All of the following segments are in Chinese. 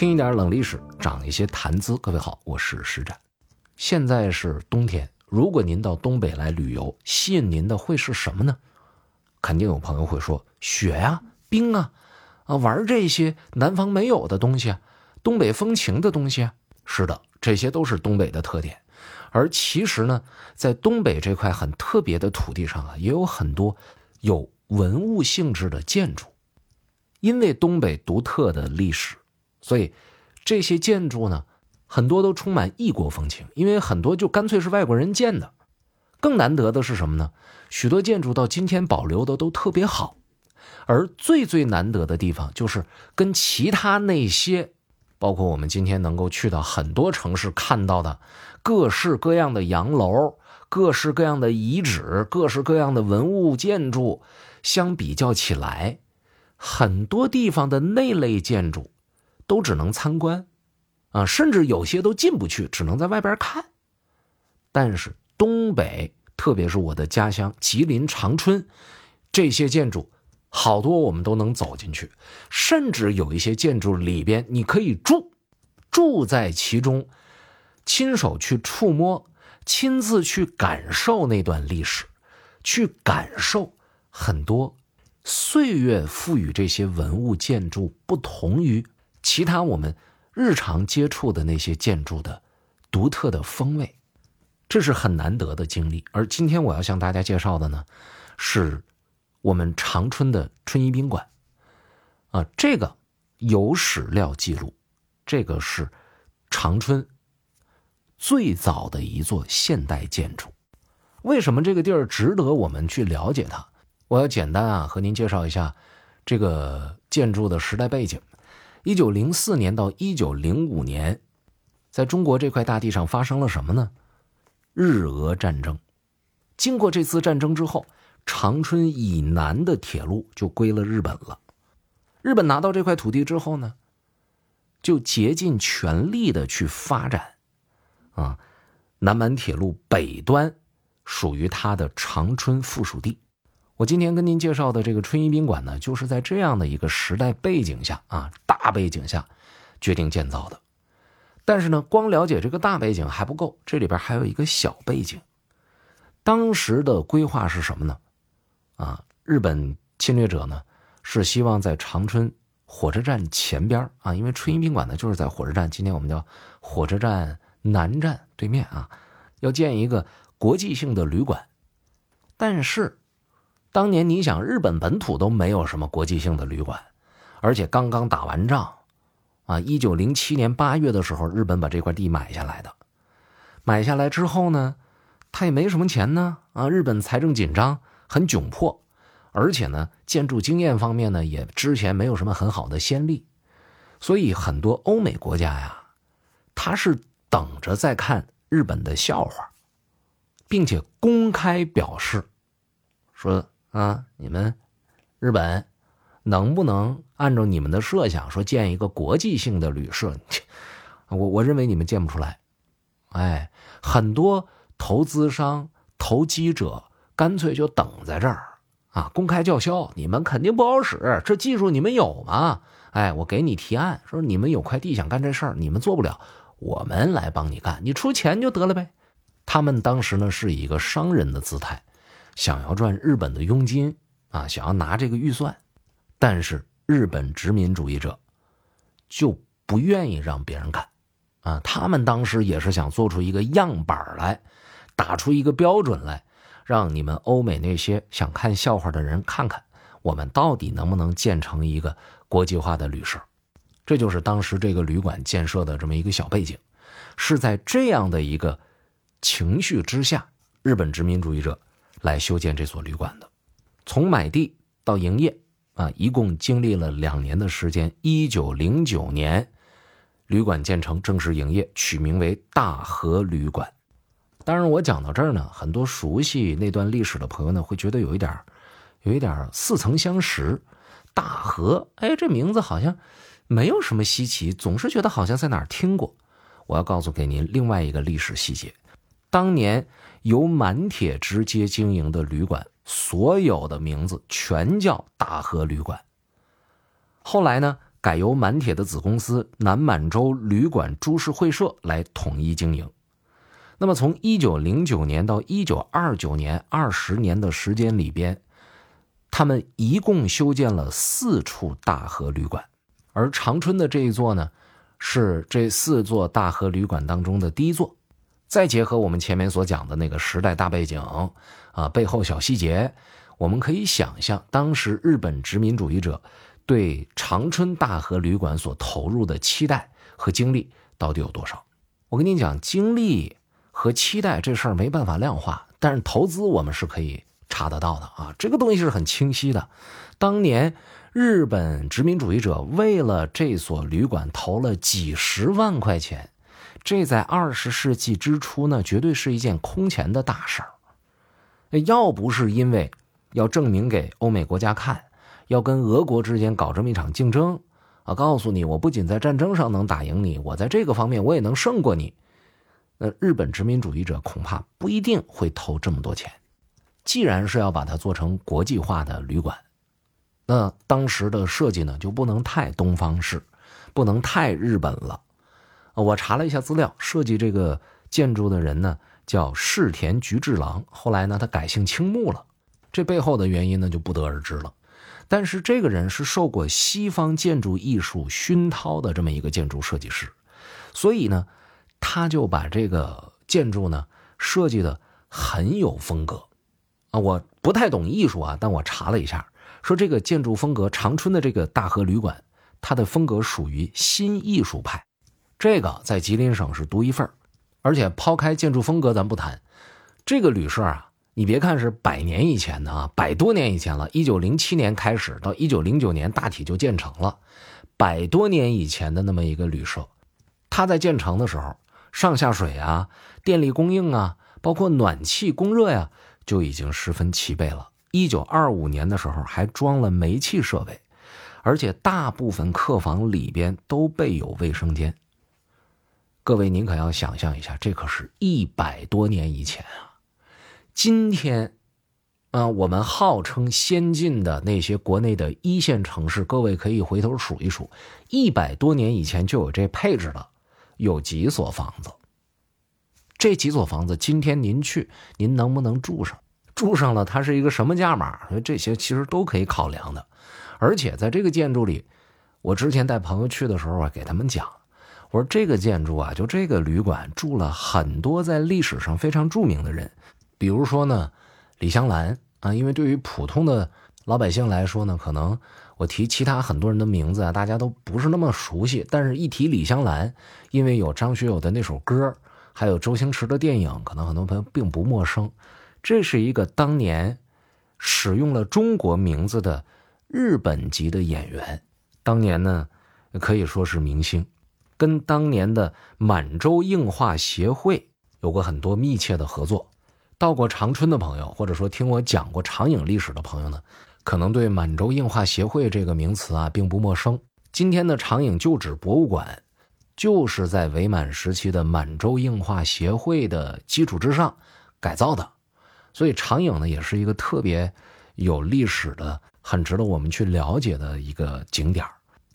听一点冷历史，长一些谈资。各位好，我是施展。现在是冬天，如果您到东北来旅游，吸引您的会是什么呢？肯定有朋友会说雪呀、冰啊，啊，玩这些南方没有的东西啊，东北风情的东西啊。是的，这些都是东北的特点。而其实呢，在东北这块很特别的土地上啊，也有很多有文物性质的建筑，因为东北独特的历史。所以，这些建筑呢，很多都充满异国风情，因为很多就干脆是外国人建的。更难得的是什么呢？许多建筑到今天保留的都特别好，而最最难得的地方就是跟其他那些，包括我们今天能够去到很多城市看到的各式各样的洋楼、各式各样的遗址、各式各样的文物建筑相比较起来，很多地方的那类建筑。都只能参观，啊，甚至有些都进不去，只能在外边看。但是东北，特别是我的家乡吉林长春，这些建筑好多我们都能走进去，甚至有一些建筑里边你可以住，住在其中，亲手去触摸，亲自去感受那段历史，去感受很多岁月赋予这些文物建筑不同于。其他我们日常接触的那些建筑的独特的风味，这是很难得的经历。而今天我要向大家介绍的呢，是我们长春的春怡宾馆。啊，这个有史料记录，这个是长春最早的一座现代建筑。为什么这个地儿值得我们去了解它？我要简单啊和您介绍一下这个建筑的时代背景。一九零四年到一九零五年，在中国这块大地上发生了什么呢？日俄战争。经过这次战争之后，长春以南的铁路就归了日本了。日本拿到这块土地之后呢，就竭尽全力的去发展。啊，南满铁路北端属于它的长春附属地。我今天跟您介绍的这个春怡宾馆呢，就是在这样的一个时代背景下啊，大背景下决定建造的。但是呢，光了解这个大背景还不够，这里边还有一个小背景。当时的规划是什么呢？啊，日本侵略者呢是希望在长春火车站前边啊，因为春怡宾馆呢就是在火车站，今天我们叫火车站南站对面啊，要建一个国际性的旅馆，但是。当年你想，日本本土都没有什么国际性的旅馆，而且刚刚打完仗，啊，一九零七年八月的时候，日本把这块地买下来的。买下来之后呢，他也没什么钱呢，啊，日本财政紧张，很窘迫，而且呢，建筑经验方面呢，也之前没有什么很好的先例，所以很多欧美国家呀，他是等着在看日本的笑话，并且公开表示说。啊，你们日本能不能按照你们的设想说建一个国际性的旅社？我我认为你们建不出来。哎，很多投资商、投机者干脆就等在这儿啊，公开叫嚣，你们肯定不好使，这技术你们有吗？哎，我给你提案，说你们有块地想干这事儿，你们做不了，我们来帮你干，你出钱就得了呗。他们当时呢是以一个商人的姿态。想要赚日本的佣金啊，想要拿这个预算，但是日本殖民主义者就不愿意让别人干啊。他们当时也是想做出一个样板来，打出一个标准来，让你们欧美那些想看笑话的人看看，我们到底能不能建成一个国际化的旅社。这就是当时这个旅馆建设的这么一个小背景，是在这样的一个情绪之下，日本殖民主义者。来修建这所旅馆的，从买地到营业啊，一共经历了两年的时间。一九零九年，旅馆建成，正式营业，取名为大和旅馆。当然，我讲到这儿呢，很多熟悉那段历史的朋友呢，会觉得有一点有一点似曾相识。大和，哎，这名字好像没有什么稀奇，总是觉得好像在哪儿听过。我要告诉给您另外一个历史细节，当年。由满铁直接经营的旅馆，所有的名字全叫大和旅馆。后来呢，改由满铁的子公司南满洲旅馆株式会社来统一经营。那么，从一九零九年到一九二九年二十年的时间里边，他们一共修建了四处大和旅馆，而长春的这一座呢，是这四座大和旅馆当中的第一座。再结合我们前面所讲的那个时代大背景，啊，背后小细节，我们可以想象当时日本殖民主义者对长春大和旅馆所投入的期待和精力到底有多少。我跟你讲，精力。和期待这事儿没办法量化，但是投资我们是可以查得到的啊，这个东西是很清晰的。当年日本殖民主义者为了这所旅馆投了几十万块钱，这在二十世纪之初呢，绝对是一件空前的大事儿。要不是因为要证明给欧美国家看，要跟俄国之间搞这么一场竞争啊，告诉你我不仅在战争上能打赢你，我在这个方面我也能胜过你。那日本殖民主义者恐怕不一定会投这么多钱。既然是要把它做成国际化的旅馆，那当时的设计呢就不能太东方式，不能太日本了。我查了一下资料，设计这个建筑的人呢叫世田菊治郎，后来呢他改姓青木了。这背后的原因呢就不得而知了。但是这个人是受过西方建筑艺术熏陶的这么一个建筑设计师，所以呢。他就把这个建筑呢设计的很有风格，啊，我不太懂艺术啊，但我查了一下，说这个建筑风格，长春的这个大和旅馆，它的风格属于新艺术派，这个在吉林省是独一份而且抛开建筑风格咱不谈，这个旅社啊，你别看是百年以前的啊，百多年以前了，一九零七年开始到一九零九年大体就建成了，百多年以前的那么一个旅社，它在建成的时候。上下水啊，电力供应啊，包括暖气供热呀，就已经十分齐备了。一九二五年的时候，还装了煤气设备，而且大部分客房里边都备有卫生间。各位，您可要想象一下，这可是一百多年以前啊！今天，啊，我们号称先进的那些国内的一线城市，各位可以回头数一数，一百多年以前就有这配置了。有几所房子，这几所房子今天您去，您能不能住上？住上了，它是一个什么价码？这些其实都可以考量的。而且在这个建筑里，我之前带朋友去的时候啊，给他们讲，我说这个建筑啊，就这个旅馆住了很多在历史上非常著名的人，比如说呢，李香兰啊，因为对于普通的老百姓来说呢，可能。我提其他很多人的名字啊，大家都不是那么熟悉。但是，一提李香兰，因为有张学友的那首歌，还有周星驰的电影，可能很多朋友并不陌生。这是一个当年使用了中国名字的日本籍的演员，当年呢可以说是明星，跟当年的满洲映画协会有过很多密切的合作。到过长春的朋友，或者说听我讲过长影历史的朋友呢？可能对满洲映画协会这个名词啊并不陌生。今天的长影旧址博物馆，就是在伪满时期的满洲映画协会的基础之上改造的，所以长影呢也是一个特别有历史的、很值得我们去了解的一个景点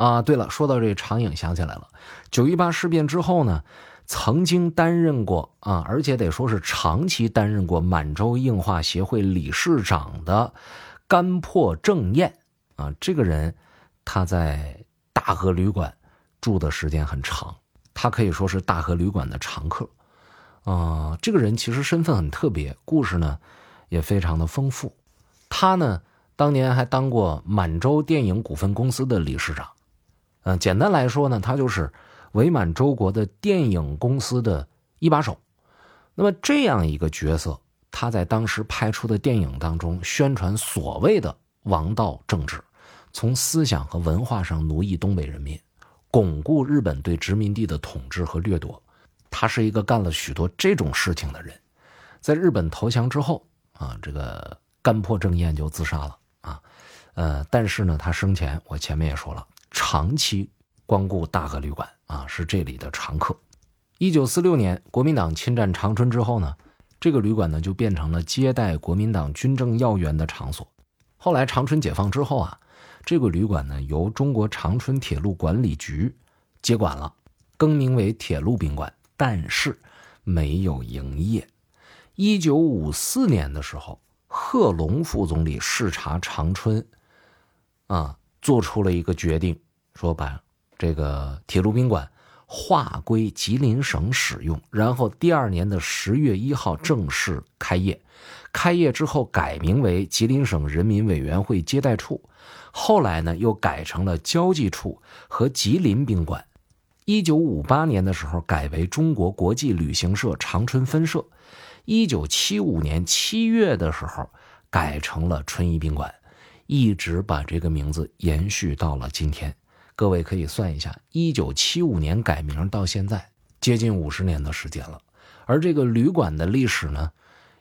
啊。对了，说到这长影，想起来了，九一八事变之后呢，曾经担任过啊，而且得说是长期担任过满洲映画协会理事长的。干破正彦啊，这个人他在大和旅馆住的时间很长，他可以说是大和旅馆的常客。啊，这个人其实身份很特别，故事呢也非常的丰富。他呢当年还当过满洲电影股份公司的理事长。简单来说呢，他就是伪满洲国的电影公司的一把手。那么这样一个角色。他在当时拍出的电影当中宣传所谓的王道政治，从思想和文化上奴役东北人民，巩固日本对殖民地的统治和掠夺。他是一个干了许多这种事情的人。在日本投降之后啊，这个干破正彦就自杀了啊。呃，但是呢，他生前我前面也说了，长期光顾大和旅馆啊，是这里的常客。一九四六年国民党侵占长春之后呢。这个旅馆呢，就变成了接待国民党军政要员的场所。后来长春解放之后啊，这个旅馆呢由中国长春铁路管理局接管了，更名为铁路宾馆，但是没有营业。一九五四年的时候，贺龙副总理视察长春，啊，做出了一个决定，说把这个铁路宾馆划归吉林省使用，然后第二年的十月一号正式开业。开业之后改名为吉林省人民委员会接待处，后来呢又改成了交际处和吉林宾馆。一九五八年的时候改为中国国际旅行社长春分社。一九七五年七月的时候改成了春怡宾馆，一直把这个名字延续到了今天。各位可以算一下，一九七五年改名到现在接近五十年的时间了。而这个旅馆的历史呢？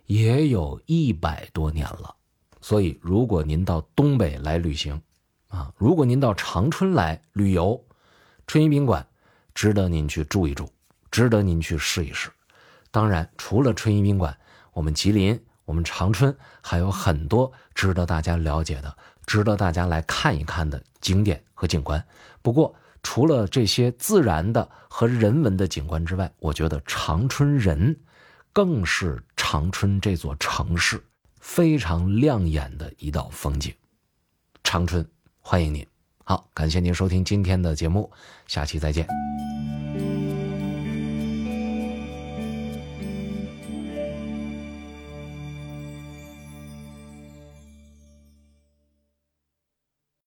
也有一百多年了，所以如果您到东北来旅行，啊，如果您到长春来旅游，春怡宾馆值得您去住一住，值得您去试一试。当然，除了春怡宾馆，我们吉林、我们长春还有很多值得大家了解的、值得大家来看一看的景点和景观。不过，除了这些自然的和人文的景观之外，我觉得长春人。更是长春这座城市非常亮眼的一道风景。长春，欢迎您！好，感谢您收听今天的节目，下期再见。